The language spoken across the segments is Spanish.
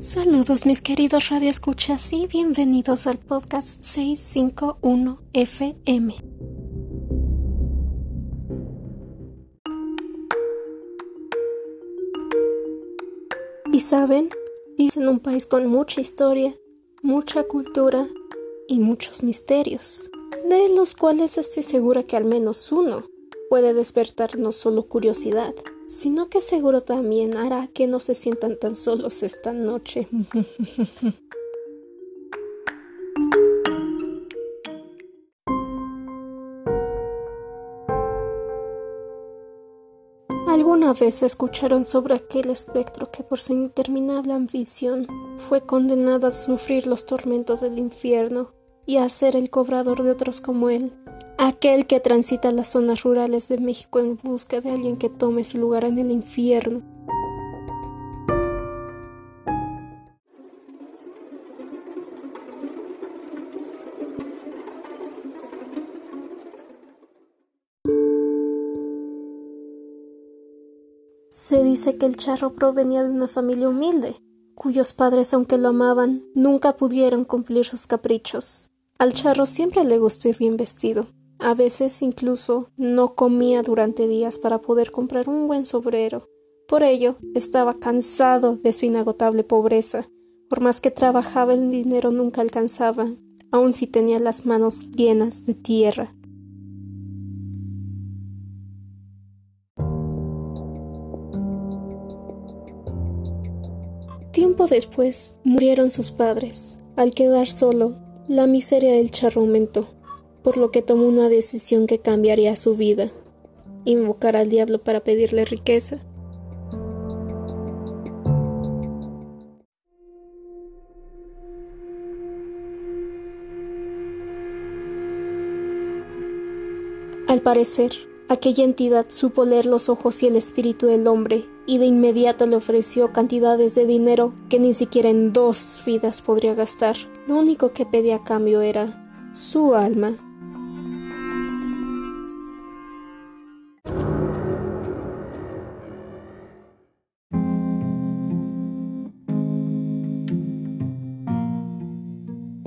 Saludos mis queridos radioescuchas y bienvenidos al podcast 651 FM. Y saben, vives en un país con mucha historia, mucha cultura y muchos misterios, de los cuales estoy segura que al menos uno puede despertar no solo curiosidad, sino que seguro también hará que no se sientan tan solos esta noche. ¿Alguna vez escucharon sobre aquel espectro que por su interminable ambición fue condenado a sufrir los tormentos del infierno y a ser el cobrador de otros como él? Aquel que transita las zonas rurales de México en busca de alguien que tome su lugar en el infierno. Se dice que el charro provenía de una familia humilde, cuyos padres, aunque lo amaban, nunca pudieron cumplir sus caprichos. Al charro siempre le gustó ir bien vestido, a veces incluso no comía durante días para poder comprar un buen sobrero. Por ello, estaba cansado de su inagotable pobreza. Por más que trabajaba, el dinero nunca alcanzaba, aun si tenía las manos llenas de tierra. Tiempo después murieron sus padres. Al quedar solo, la miseria del charro aumentó por lo que tomó una decisión que cambiaría su vida, invocar al diablo para pedirle riqueza. Al parecer, aquella entidad supo leer los ojos y el espíritu del hombre y de inmediato le ofreció cantidades de dinero que ni siquiera en dos vidas podría gastar. Lo único que pedía a cambio era su alma.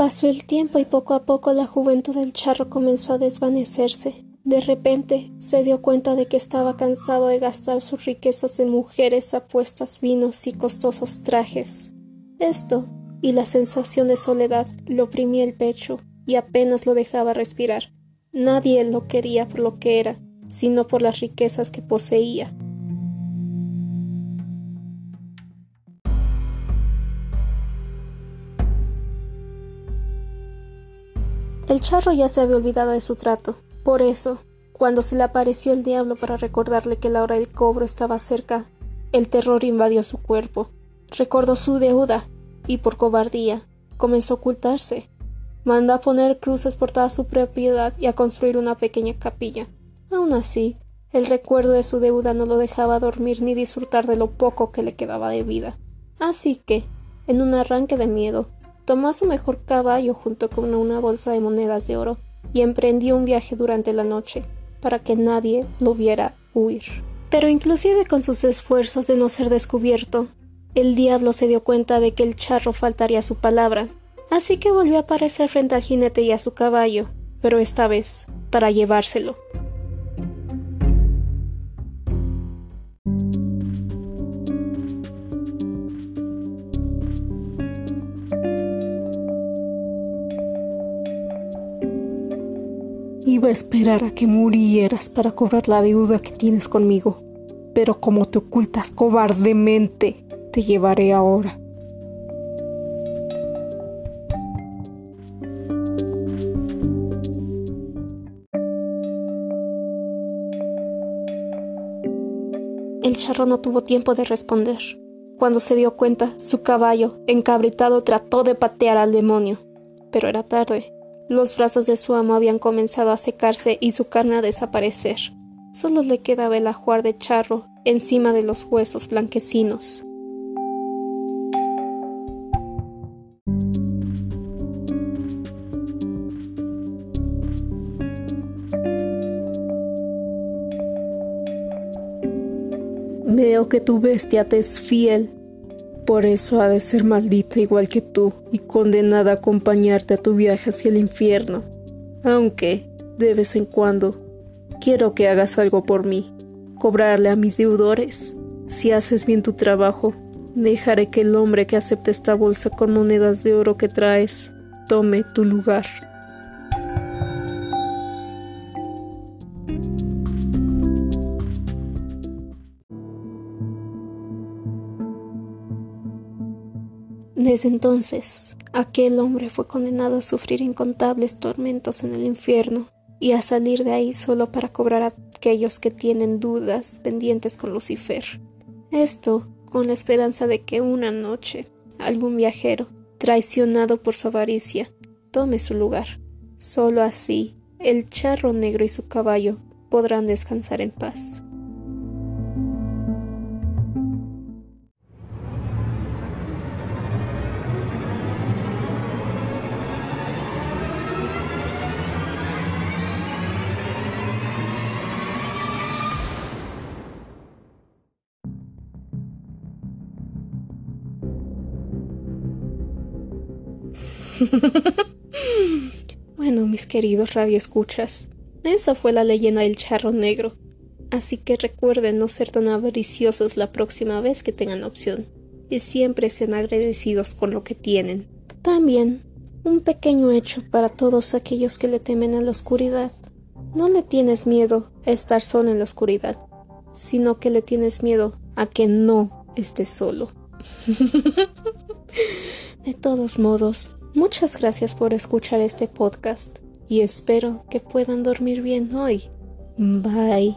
Pasó el tiempo y poco a poco la juventud del charro comenzó a desvanecerse. De repente se dio cuenta de que estaba cansado de gastar sus riquezas en mujeres, apuestas, vinos y costosos trajes. Esto y la sensación de soledad le oprimía el pecho y apenas lo dejaba respirar. Nadie lo quería por lo que era, sino por las riquezas que poseía. El charro ya se había olvidado de su trato. Por eso, cuando se le apareció el diablo para recordarle que la hora del cobro estaba cerca, el terror invadió su cuerpo. Recordó su deuda y por cobardía comenzó a ocultarse. Mandó a poner cruces por toda su propiedad y a construir una pequeña capilla. Aun así, el recuerdo de su deuda no lo dejaba dormir ni disfrutar de lo poco que le quedaba de vida. Así que, en un arranque de miedo, tomó su mejor caballo junto con una bolsa de monedas de oro y emprendió un viaje durante la noche para que nadie lo viera huir. Pero inclusive con sus esfuerzos de no ser descubierto, el diablo se dio cuenta de que el charro faltaría a su palabra, así que volvió a aparecer frente al jinete y a su caballo, pero esta vez para llevárselo. Esperar a que murieras para cobrar la deuda que tienes conmigo, pero como te ocultas cobardemente, te llevaré ahora. El charro no tuvo tiempo de responder. Cuando se dio cuenta, su caballo, encabritado, trató de patear al demonio, pero era tarde. Los brazos de su amo habían comenzado a secarse y su carne a desaparecer. Solo le quedaba el ajuar de charro encima de los huesos blanquecinos. Veo que tu bestia te es fiel. Por eso ha de ser maldita igual que tú y condenada a acompañarte a tu viaje hacia el infierno. Aunque, de vez en cuando, quiero que hagas algo por mí, cobrarle a mis deudores. Si haces bien tu trabajo, dejaré que el hombre que acepte esta bolsa con monedas de oro que traes tome tu lugar. Desde entonces, aquel hombre fue condenado a sufrir incontables tormentos en el infierno y a salir de ahí solo para cobrar a aquellos que tienen dudas pendientes con Lucifer. Esto con la esperanza de que una noche algún viajero, traicionado por su avaricia, tome su lugar. Solo así el charro negro y su caballo podrán descansar en paz. bueno, mis queridos radioescuchas, esa fue la leyenda del charro negro. Así que recuerden no ser tan avariciosos la próxima vez que tengan opción y siempre sean agradecidos con lo que tienen. También, un pequeño hecho para todos aquellos que le temen a la oscuridad. No le tienes miedo a estar solo en la oscuridad, sino que le tienes miedo a que no estés solo. de todos modos, Muchas gracias por escuchar este podcast y espero que puedan dormir bien hoy. Bye.